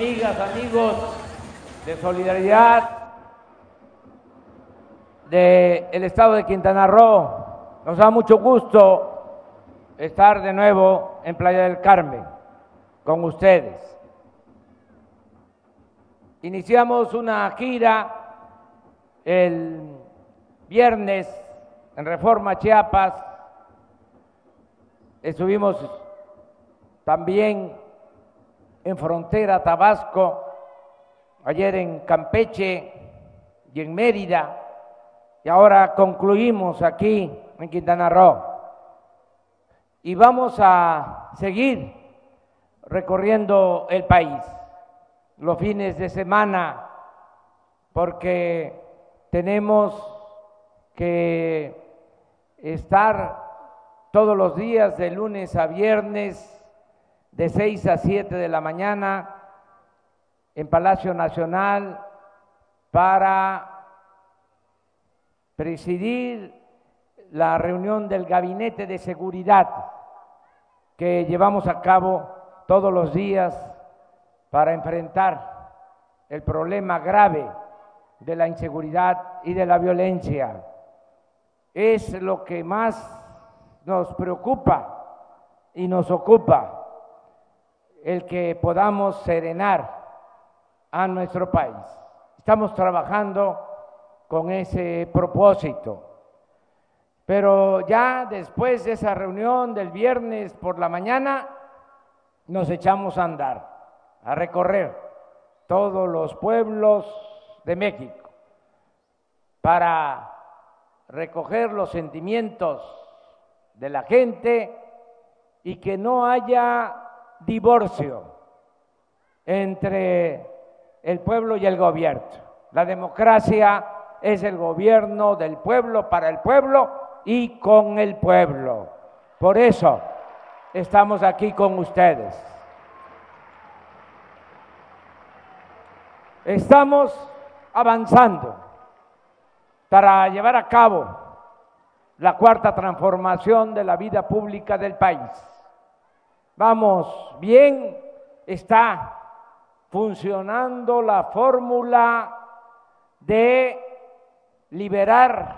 amigas, amigos de Solidaridad del Estado de Quintana Roo. Nos da mucho gusto estar de nuevo en Playa del Carmen con ustedes. Iniciamos una gira el viernes en Reforma Chiapas. Estuvimos también en Frontera Tabasco, ayer en Campeche y en Mérida, y ahora concluimos aquí en Quintana Roo. Y vamos a seguir recorriendo el país los fines de semana porque tenemos que estar todos los días de lunes a viernes de 6 a 7 de la mañana en Palacio Nacional para presidir la reunión del Gabinete de Seguridad que llevamos a cabo todos los días para enfrentar el problema grave de la inseguridad y de la violencia. Es lo que más nos preocupa y nos ocupa el que podamos serenar a nuestro país. Estamos trabajando con ese propósito. Pero ya después de esa reunión del viernes por la mañana, nos echamos a andar, a recorrer todos los pueblos de México para recoger los sentimientos de la gente y que no haya divorcio entre el pueblo y el gobierno. La democracia es el gobierno del pueblo para el pueblo y con el pueblo. Por eso estamos aquí con ustedes. Estamos avanzando para llevar a cabo la cuarta transformación de la vida pública del país vamos bien, está funcionando la fórmula de liberar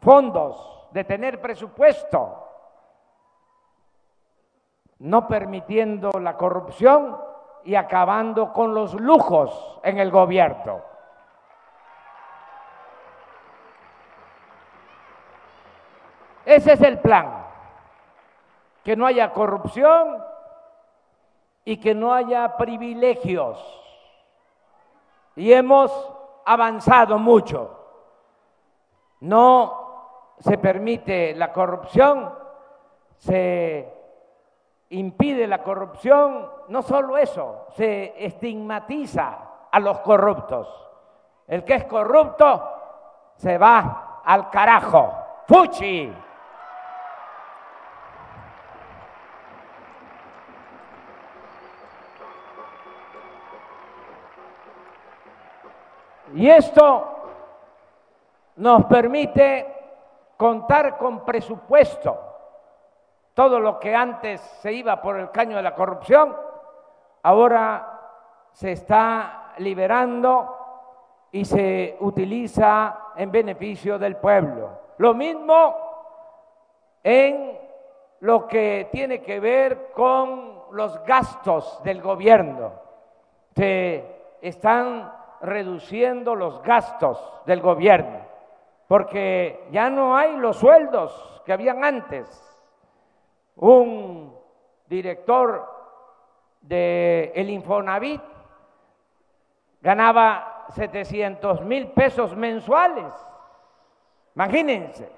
fondos, de tener presupuesto, no permitiendo la corrupción y acabando con los lujos en el gobierno. Ese es el plan, que no haya corrupción y que no haya privilegios. Y hemos avanzado mucho. No se permite la corrupción, se impide la corrupción, no solo eso, se estigmatiza a los corruptos. El que es corrupto se va al carajo. ¡Fuchi! Y esto nos permite contar con presupuesto. Todo lo que antes se iba por el caño de la corrupción, ahora se está liberando y se utiliza en beneficio del pueblo. Lo mismo en lo que tiene que ver con los gastos del gobierno. Se están reduciendo los gastos del gobierno, porque ya no hay los sueldos que habían antes. Un director de el Infonavit ganaba 700 mil pesos mensuales. Imagínense.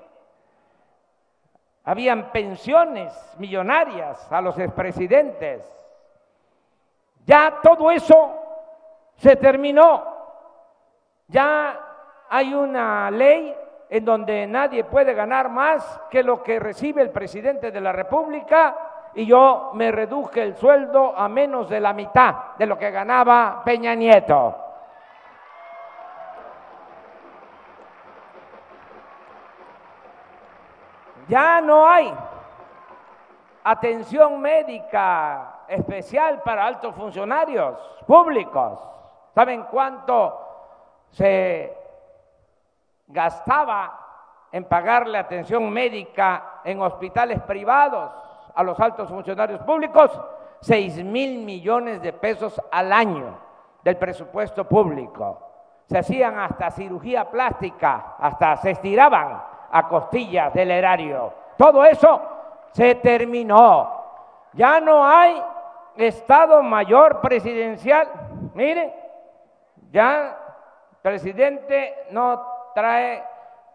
Habían pensiones millonarias a los expresidentes. Ya todo eso se terminó. Ya hay una ley en donde nadie puede ganar más que lo que recibe el presidente de la República y yo me reduje el sueldo a menos de la mitad de lo que ganaba Peña Nieto. Ya no hay atención médica especial para altos funcionarios públicos. ¿Saben cuánto se gastaba en pagarle atención médica en hospitales privados a los altos funcionarios públicos? Seis mil millones de pesos al año del presupuesto público. Se hacían hasta cirugía plástica, hasta se estiraban a costillas del erario. Todo eso se terminó. Ya no hay Estado Mayor Presidencial. Miren, ya presidente no trae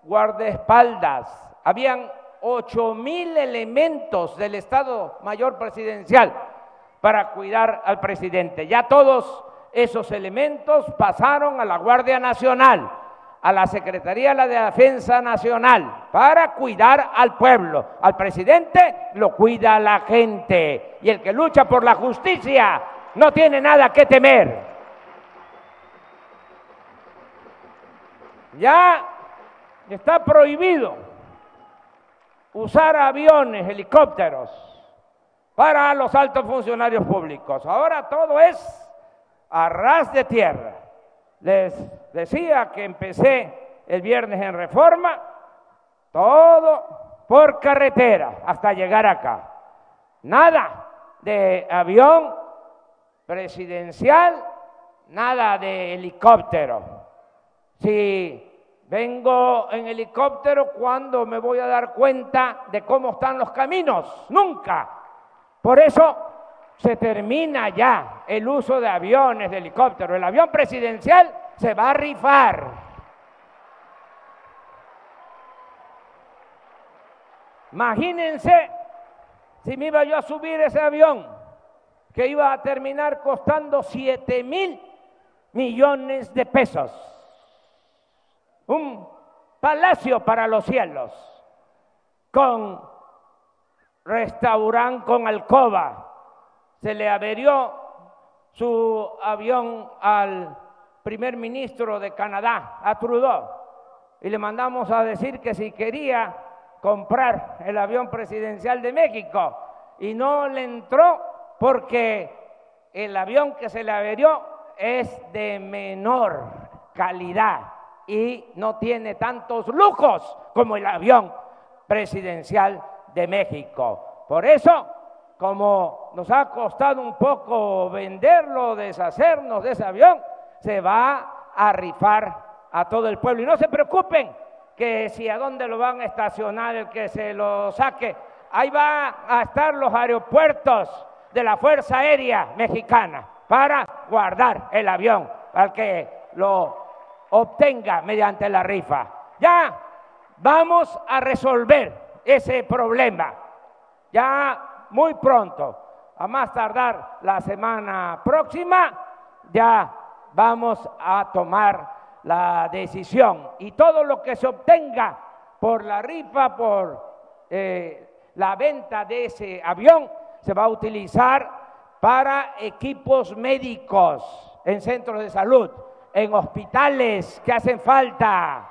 guardaespaldas. Habían ocho mil elementos del Estado Mayor Presidencial para cuidar al presidente. Ya todos esos elementos pasaron a la Guardia Nacional, a la Secretaría de la Defensa Nacional, para cuidar al pueblo. Al presidente lo cuida la gente. Y el que lucha por la justicia no tiene nada que temer. Ya está prohibido usar aviones, helicópteros para los altos funcionarios públicos. Ahora todo es a ras de tierra. Les decía que empecé el viernes en reforma, todo por carretera hasta llegar acá. Nada de avión presidencial, nada de helicóptero. Si vengo en helicóptero, ¿cuándo me voy a dar cuenta de cómo están los caminos? Nunca. Por eso se termina ya el uso de aviones, de helicópteros. El avión presidencial se va a rifar. Imagínense si me iba yo a subir ese avión que iba a terminar costando 7 mil millones de pesos. Un palacio para los cielos, con restaurante con alcoba, se le averió su avión al primer ministro de Canadá, a Trudeau, y le mandamos a decir que si quería comprar el avión presidencial de México, y no le entró porque el avión que se le averió es de menor calidad y no tiene tantos lujos como el avión presidencial de México. Por eso como nos ha costado un poco venderlo, deshacernos de ese avión, se va a rifar a todo el pueblo. Y no se preocupen que si a dónde lo van a estacionar el que se lo saque, ahí va a estar los aeropuertos de la Fuerza Aérea Mexicana para guardar el avión, para que lo obtenga mediante la rifa. Ya vamos a resolver ese problema. Ya muy pronto, a más tardar la semana próxima, ya vamos a tomar la decisión. Y todo lo que se obtenga por la rifa, por eh, la venta de ese avión, se va a utilizar para equipos médicos en centros de salud, en hospitales que hacen falta.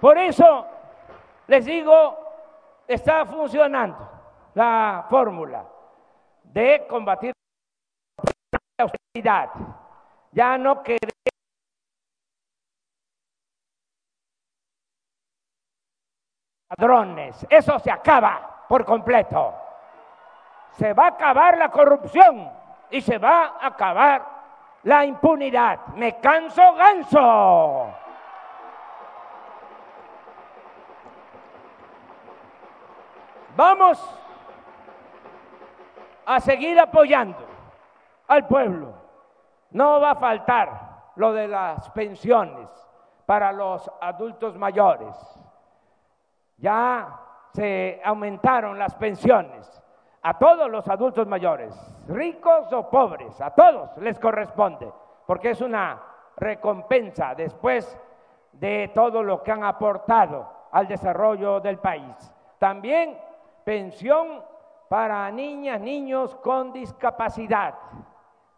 Por eso les digo, está funcionando la fórmula de combatir la austeridad. Ya no queremos ladrones. Eso se acaba por completo. Se va a acabar la corrupción y se va a acabar la impunidad. Me canso ganso. Vamos a seguir apoyando al pueblo. No va a faltar lo de las pensiones para los adultos mayores. Ya se aumentaron las pensiones a todos los adultos mayores, ricos o pobres, a todos les corresponde, porque es una recompensa después de todo lo que han aportado al desarrollo del país. También pensión para niñas, niños con discapacidad.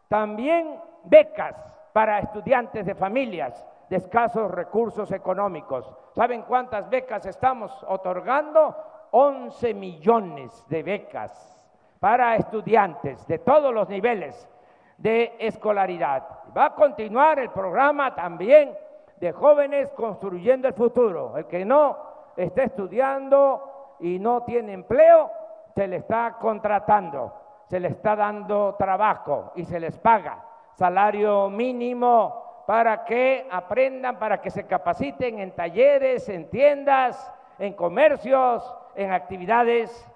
También becas para estudiantes de familias de escasos recursos económicos. ¿Saben cuántas becas estamos otorgando? 11 millones de becas para estudiantes de todos los niveles de escolaridad. Va a continuar el programa también de jóvenes construyendo el futuro. El que no está estudiando y no tiene empleo, se le está contratando, se le está dando trabajo y se les paga salario mínimo para que aprendan, para que se capaciten en talleres, en tiendas, en comercios, en actividades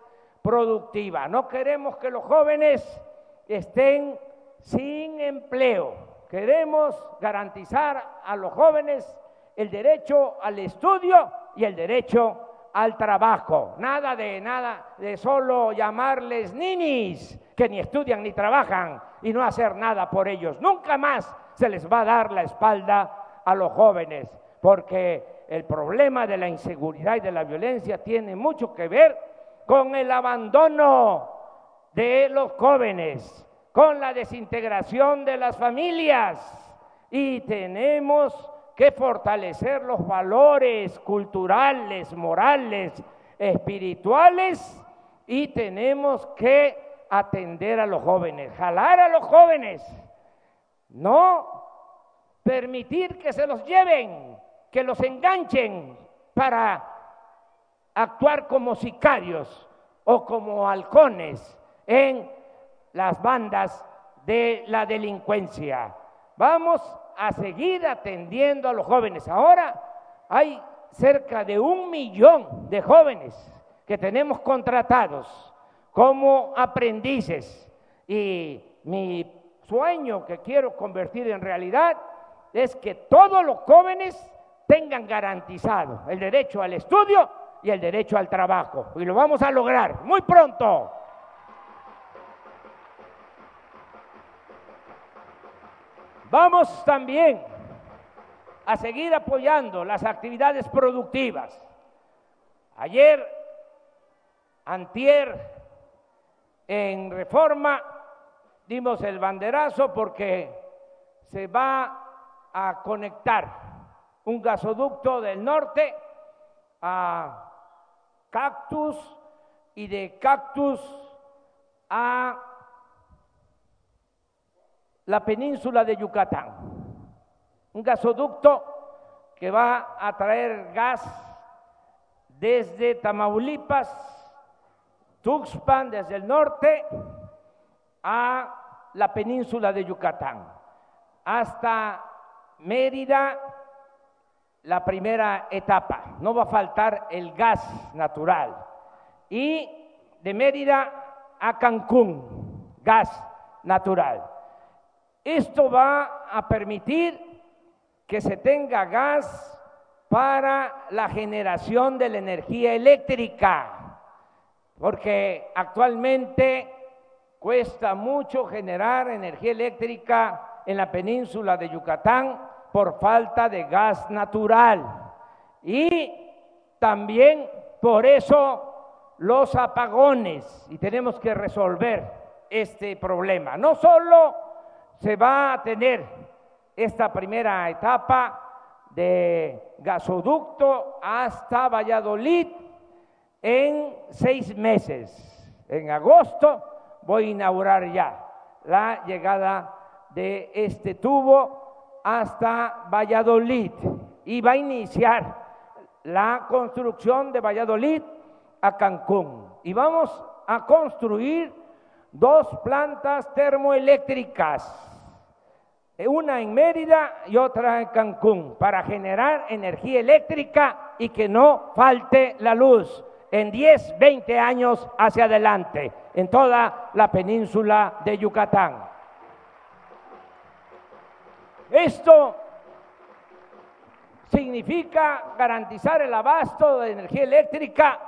productivas. No queremos que los jóvenes estén sin empleo. Queremos garantizar a los jóvenes el derecho al estudio y el derecho al trabajo. Nada de nada de solo llamarles ninis que ni estudian ni trabajan y no hacer nada por ellos. Nunca más se les va a dar la espalda a los jóvenes, porque el problema de la inseguridad y de la violencia tiene mucho que ver con el abandono de los jóvenes, con la desintegración de las familias. Y tenemos que fortalecer los valores culturales, morales, espirituales y tenemos que atender a los jóvenes, jalar a los jóvenes, no permitir que se los lleven, que los enganchen para actuar como sicarios o como halcones en las bandas de la delincuencia. Vamos a seguir atendiendo a los jóvenes. Ahora hay cerca de un millón de jóvenes que tenemos contratados como aprendices y mi sueño que quiero convertir en realidad es que todos los jóvenes tengan garantizado el derecho al estudio y el derecho al trabajo. Y lo vamos a lograr muy pronto. Vamos también a seguir apoyando las actividades productivas. Ayer, antier, en reforma, dimos el banderazo porque se va a conectar un gasoducto del norte a Cactus y de Cactus a la península de Yucatán. Un gasoducto que va a traer gas desde Tamaulipas, Tuxpan desde el norte a la península de Yucatán, hasta Mérida, la primera etapa. No va a faltar el gas natural. Y de Mérida a Cancún, gas natural. Esto va a permitir que se tenga gas para la generación de la energía eléctrica, porque actualmente cuesta mucho generar energía eléctrica en la península de Yucatán por falta de gas natural. Y también por eso los apagones, y tenemos que resolver este problema. No solo se va a tener esta primera etapa de gasoducto hasta Valladolid en seis meses. En agosto voy a inaugurar ya la llegada de este tubo hasta Valladolid y va a iniciar la construcción de Valladolid a Cancún. Y vamos a construir dos plantas termoeléctricas una en Mérida y otra en Cancún, para generar energía eléctrica y que no falte la luz en 10, 20 años hacia adelante, en toda la península de Yucatán. Esto significa garantizar el abasto de energía eléctrica,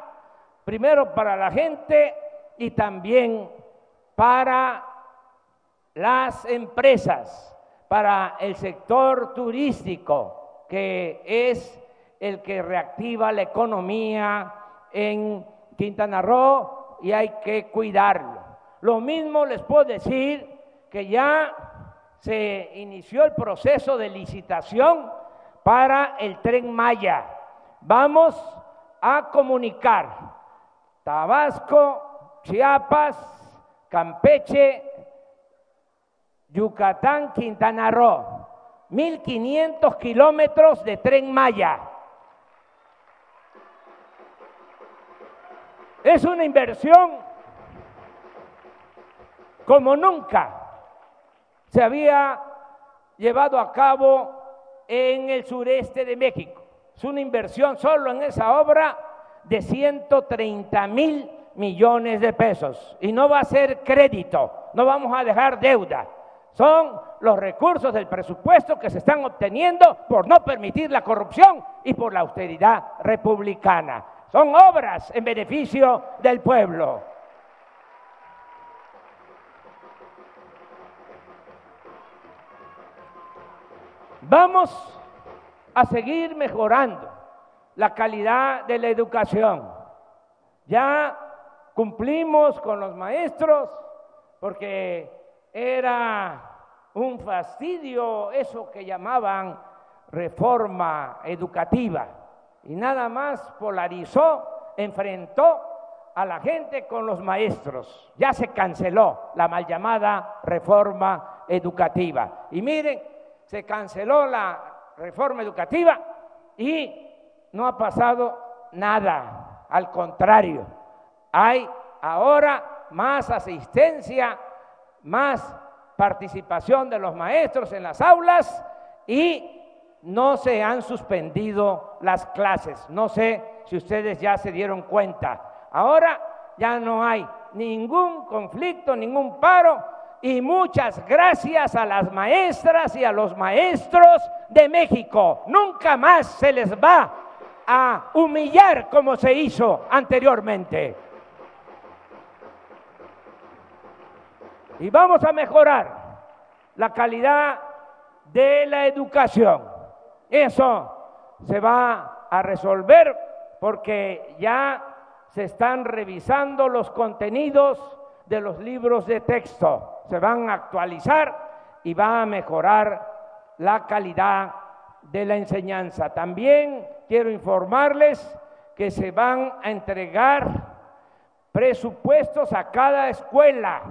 primero para la gente y también para las empresas para el sector turístico, que es el que reactiva la economía en Quintana Roo y hay que cuidarlo. Lo mismo les puedo decir que ya se inició el proceso de licitación para el tren Maya. Vamos a comunicar Tabasco, Chiapas, Campeche, Yucatán, Quintana Roo. 1.500 kilómetros de tren Maya. Es una inversión como nunca se había llevado a cabo en el sureste de México. Es una inversión solo en esa obra de 130 mil millones de pesos. Y no va a ser crédito, no vamos a dejar deuda. Son los recursos del presupuesto que se están obteniendo por no permitir la corrupción y por la austeridad republicana. Son obras en beneficio del pueblo. Vamos a seguir mejorando la calidad de la educación. Ya cumplimos con los maestros porque era un fastidio eso que llamaban reforma educativa y nada más polarizó, enfrentó a la gente con los maestros. Ya se canceló la mal llamada reforma educativa. Y miren, se canceló la reforma educativa y no ha pasado nada. Al contrario, hay ahora más asistencia, más participación de los maestros en las aulas y no se han suspendido las clases. No sé si ustedes ya se dieron cuenta. Ahora ya no hay ningún conflicto, ningún paro y muchas gracias a las maestras y a los maestros de México. Nunca más se les va a humillar como se hizo anteriormente. Y vamos a mejorar la calidad de la educación. Eso se va a resolver porque ya se están revisando los contenidos de los libros de texto, se van a actualizar y va a mejorar la calidad de la enseñanza. También quiero informarles que se van a entregar presupuestos a cada escuela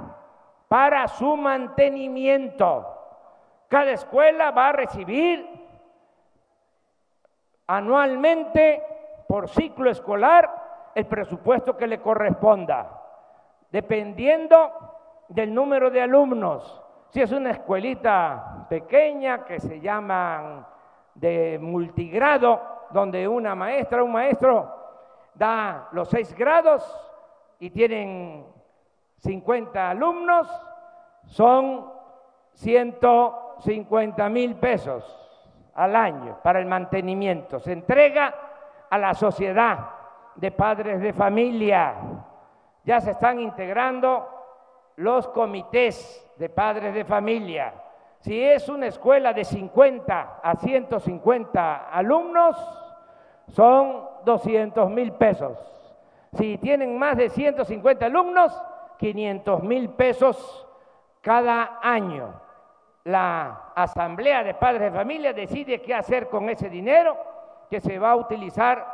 para su mantenimiento. Cada escuela va a recibir anualmente por ciclo escolar el presupuesto que le corresponda, dependiendo del número de alumnos. Si es una escuelita pequeña que se llaman de multigrado, donde una maestra, un maestro da los seis grados y tienen 50 alumnos, son 150 mil pesos al año para el mantenimiento. Se entrega a la sociedad de padres de familia. Ya se están integrando los comités de padres de familia. Si es una escuela de 50 a 150 alumnos, son 200 mil pesos. Si tienen más de 150 alumnos, 500 mil pesos cada año. La asamblea de padres de familia decide qué hacer con ese dinero que se va a utilizar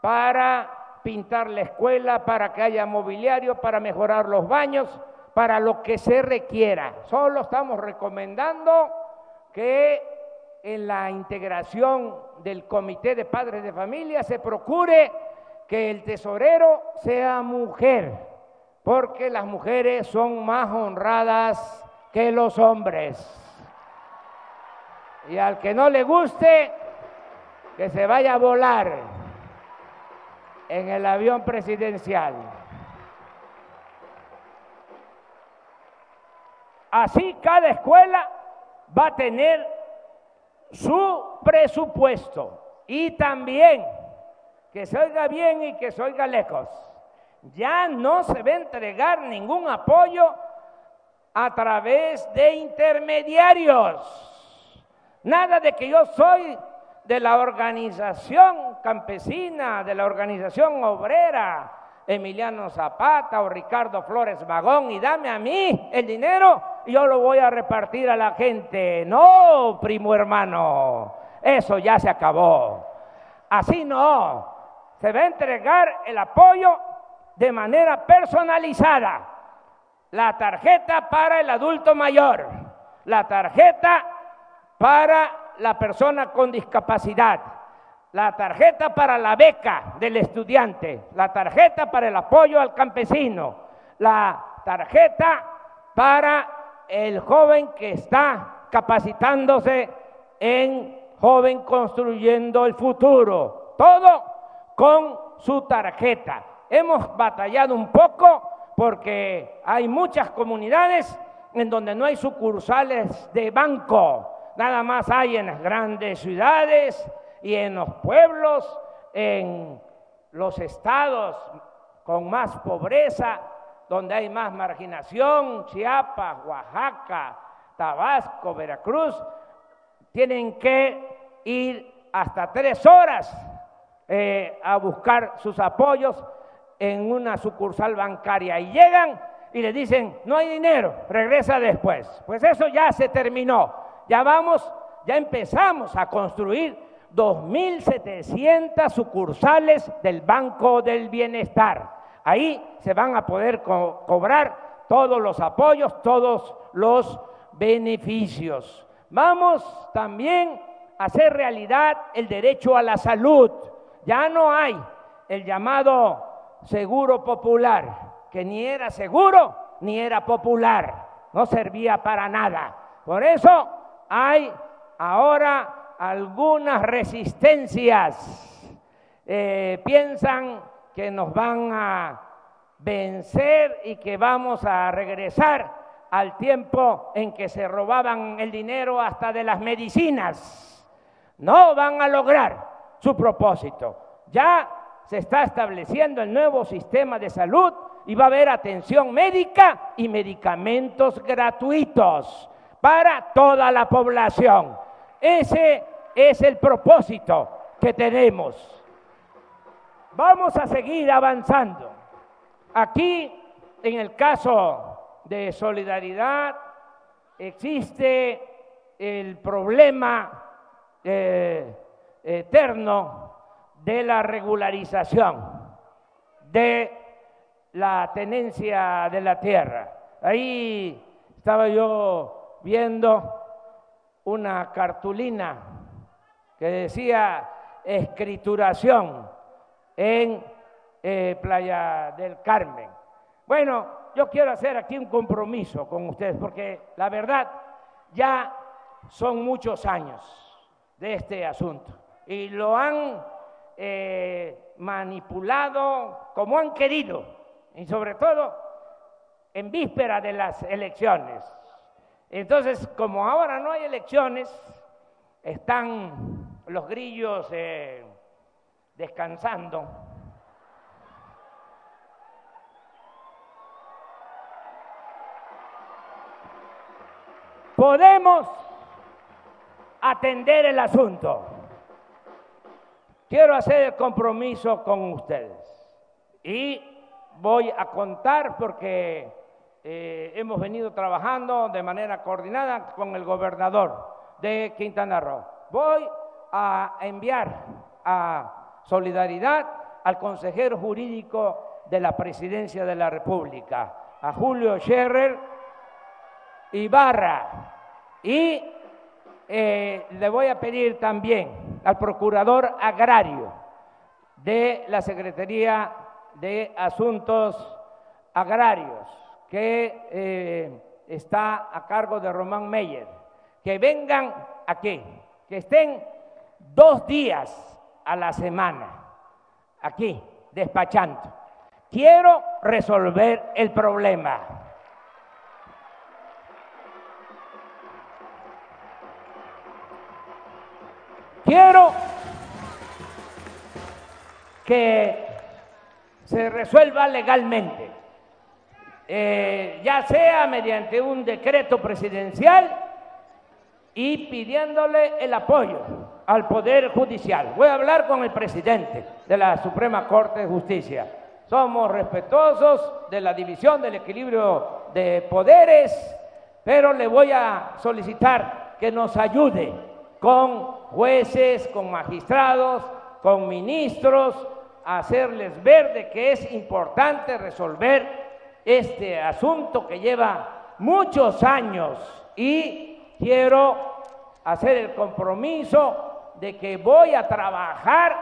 para pintar la escuela, para que haya mobiliario, para mejorar los baños, para lo que se requiera. Solo estamos recomendando que en la integración del comité de padres de familia se procure que el tesorero sea mujer porque las mujeres son más honradas que los hombres. Y al que no le guste, que se vaya a volar en el avión presidencial. Así cada escuela va a tener su presupuesto y también que se oiga bien y que se oiga lejos ya no se va a entregar ningún apoyo a través de intermediarios. Nada de que yo soy de la organización campesina, de la organización obrera, Emiliano Zapata o Ricardo Flores Magón, y dame a mí el dinero y yo lo voy a repartir a la gente. No, primo hermano, Eso ya se acabó. Así no. Se va a entregar el apoyo de manera personalizada. La tarjeta para el adulto mayor, la tarjeta para la persona con discapacidad, la tarjeta para la beca del estudiante, la tarjeta para el apoyo al campesino, la tarjeta para el joven que está capacitándose en joven construyendo el futuro. Todo con su tarjeta. Hemos batallado un poco porque hay muchas comunidades en donde no hay sucursales de banco, nada más hay en las grandes ciudades y en los pueblos, en los estados con más pobreza, donde hay más marginación, Chiapas, Oaxaca, Tabasco, Veracruz, tienen que ir hasta tres horas eh, a buscar sus apoyos en una sucursal bancaria y llegan y le dicen, no hay dinero, regresa después. Pues eso ya se terminó. Ya vamos, ya empezamos a construir 2.700 sucursales del Banco del Bienestar. Ahí se van a poder cobrar todos los apoyos, todos los beneficios. Vamos también a hacer realidad el derecho a la salud. Ya no hay el llamado seguro popular, que ni era seguro ni era popular, no servía para nada. Por eso hay ahora algunas resistencias. Eh, piensan que nos van a vencer y que vamos a regresar al tiempo en que se robaban el dinero hasta de las medicinas. No van a lograr su propósito. Ya se está estableciendo el nuevo sistema de salud y va a haber atención médica y medicamentos gratuitos para toda la población. Ese es el propósito que tenemos. Vamos a seguir avanzando. Aquí, en el caso de solidaridad, existe el problema eh, eterno de la regularización de la tenencia de la tierra. Ahí estaba yo viendo una cartulina que decía escrituración en eh, Playa del Carmen. Bueno, yo quiero hacer aquí un compromiso con ustedes porque la verdad ya son muchos años de este asunto y lo han eh, manipulado como han querido y sobre todo en víspera de las elecciones. Entonces, como ahora no hay elecciones, están los grillos eh, descansando. Podemos atender el asunto. Quiero hacer el compromiso con ustedes y voy a contar porque eh, hemos venido trabajando de manera coordinada con el gobernador de Quintana Roo. Voy a enviar a Solidaridad al consejero jurídico de la Presidencia de la República, a Julio Scherrer Ibarra. Y eh, le voy a pedir también al procurador agrario de la Secretaría de Asuntos Agrarios, que eh, está a cargo de Román Meyer, que vengan aquí, que estén dos días a la semana, aquí, despachando. Quiero resolver el problema. Quiero que se resuelva legalmente, eh, ya sea mediante un decreto presidencial y pidiéndole el apoyo al Poder Judicial. Voy a hablar con el presidente de la Suprema Corte de Justicia. Somos respetuosos de la división del equilibrio de poderes, pero le voy a solicitar que nos ayude con jueces, con magistrados, con ministros, hacerles ver de que es importante resolver este asunto que lleva muchos años y quiero hacer el compromiso de que voy a trabajar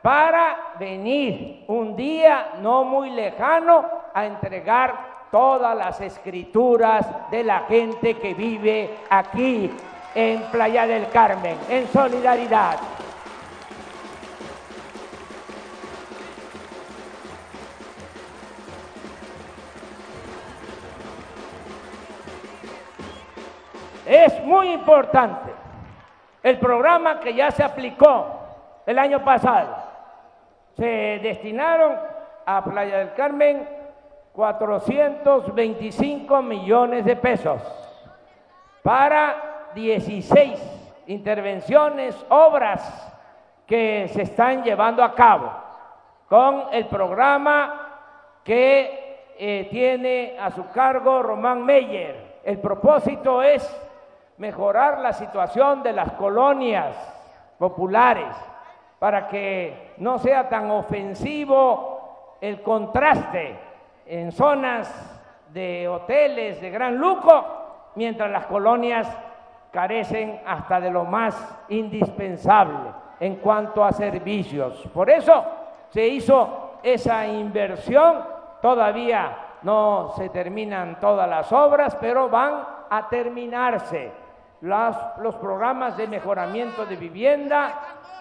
para venir un día no muy lejano a entregar todas las escrituras de la gente que vive aquí en Playa del Carmen, en solidaridad. Es muy importante el programa que ya se aplicó el año pasado. Se destinaron a Playa del Carmen 425 millones de pesos para 16 intervenciones, obras que se están llevando a cabo con el programa que eh, tiene a su cargo Román Meyer. El propósito es mejorar la situación de las colonias populares para que no sea tan ofensivo el contraste en zonas de hoteles de gran lujo, mientras las colonias carecen hasta de lo más indispensable en cuanto a servicios. Por eso se hizo esa inversión, todavía no se terminan todas las obras, pero van a terminarse los programas de mejoramiento de vivienda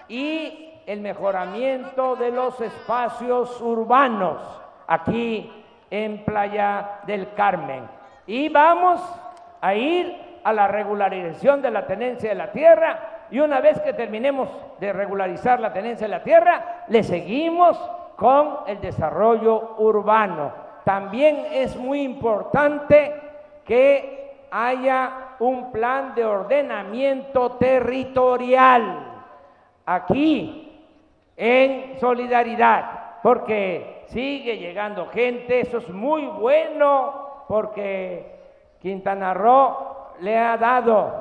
y el mejoramiento de los espacios urbanos aquí en Playa del Carmen. Y vamos a ir a la regularización de la tenencia de la tierra y una vez que terminemos de regularizar la tenencia de la tierra, le seguimos con el desarrollo urbano. También es muy importante que haya un plan de ordenamiento territorial aquí en solidaridad, porque sigue llegando gente, eso es muy bueno, porque Quintana Roo le ha dado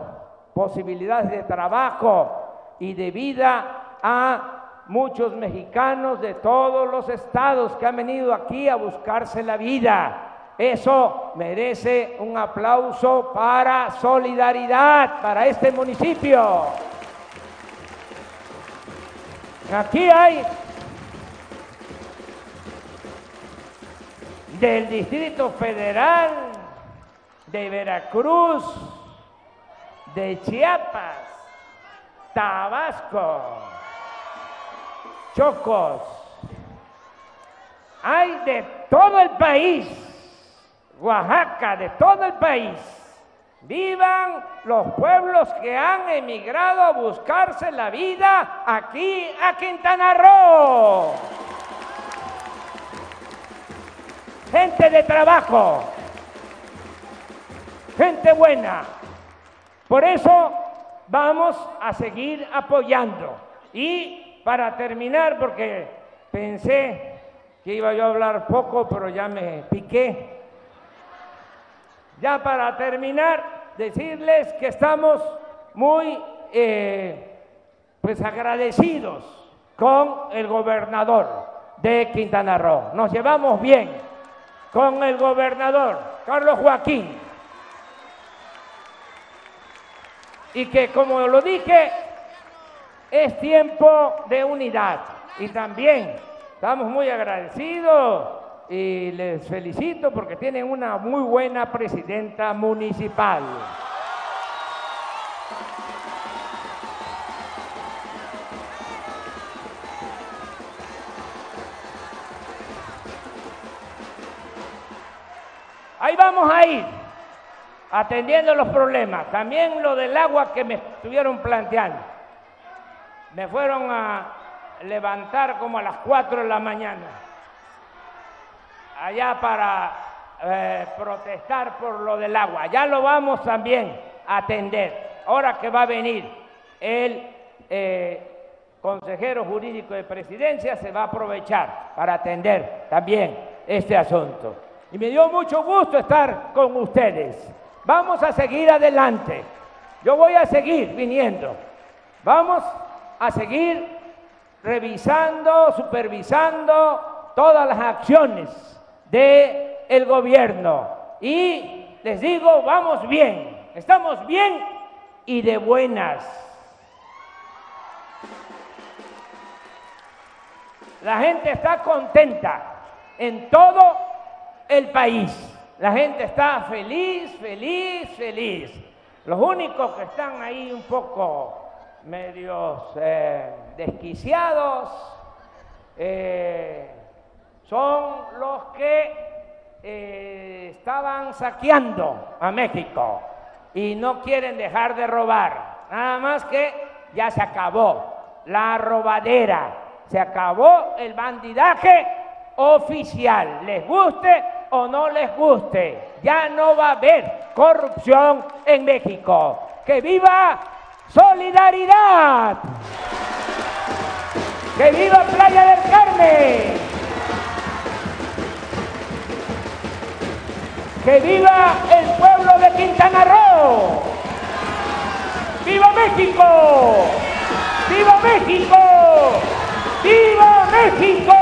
posibilidades de trabajo y de vida a muchos mexicanos de todos los estados que han venido aquí a buscarse la vida. Eso merece un aplauso para solidaridad, para este municipio. Aquí hay del Distrito Federal, de Veracruz, de Chiapas, Tabasco, Chocos. Hay de todo el país, Oaxaca, de todo el país. Vivan los pueblos que han emigrado a buscarse la vida aquí a Quintana Roo. Gente de trabajo, gente buena. Por eso vamos a seguir apoyando. Y para terminar, porque pensé que iba yo a hablar poco, pero ya me piqué. Ya para terminar, decirles que estamos muy eh, pues agradecidos con el gobernador de Quintana Roo. Nos llevamos bien con el gobernador Carlos Joaquín. Y que como lo dije, es tiempo de unidad. Y también estamos muy agradecidos y les felicito porque tienen una muy buena presidenta municipal. Ahí vamos a ir atendiendo los problemas. También lo del agua que me estuvieron planteando. Me fueron a levantar como a las 4 de la mañana allá para eh, protestar por lo del agua. Ya lo vamos también a atender. Ahora que va a venir el eh, consejero jurídico de presidencia, se va a aprovechar para atender también este asunto. Y me dio mucho gusto estar con ustedes. Vamos a seguir adelante. Yo voy a seguir viniendo Vamos a seguir revisando, supervisando todas las acciones del el gobierno. Y les digo, vamos bien, estamos bien y de buenas. La gente está contenta en todo el país. La gente está feliz, feliz, feliz. Los únicos que están ahí un poco medios eh, desquiciados eh, son los que eh, estaban saqueando a México y no quieren dejar de robar. Nada más que ya se acabó la robadera se acabó el bandidaje oficial, les guste o no les guste. Ya no va a haber corrupción en México. ¡Que viva solidaridad! ¡Que viva Playa del Carmen! ¡Que viva el pueblo de Quintana Roo! ¡Viva México! ¡Viva México! ¡Viva México!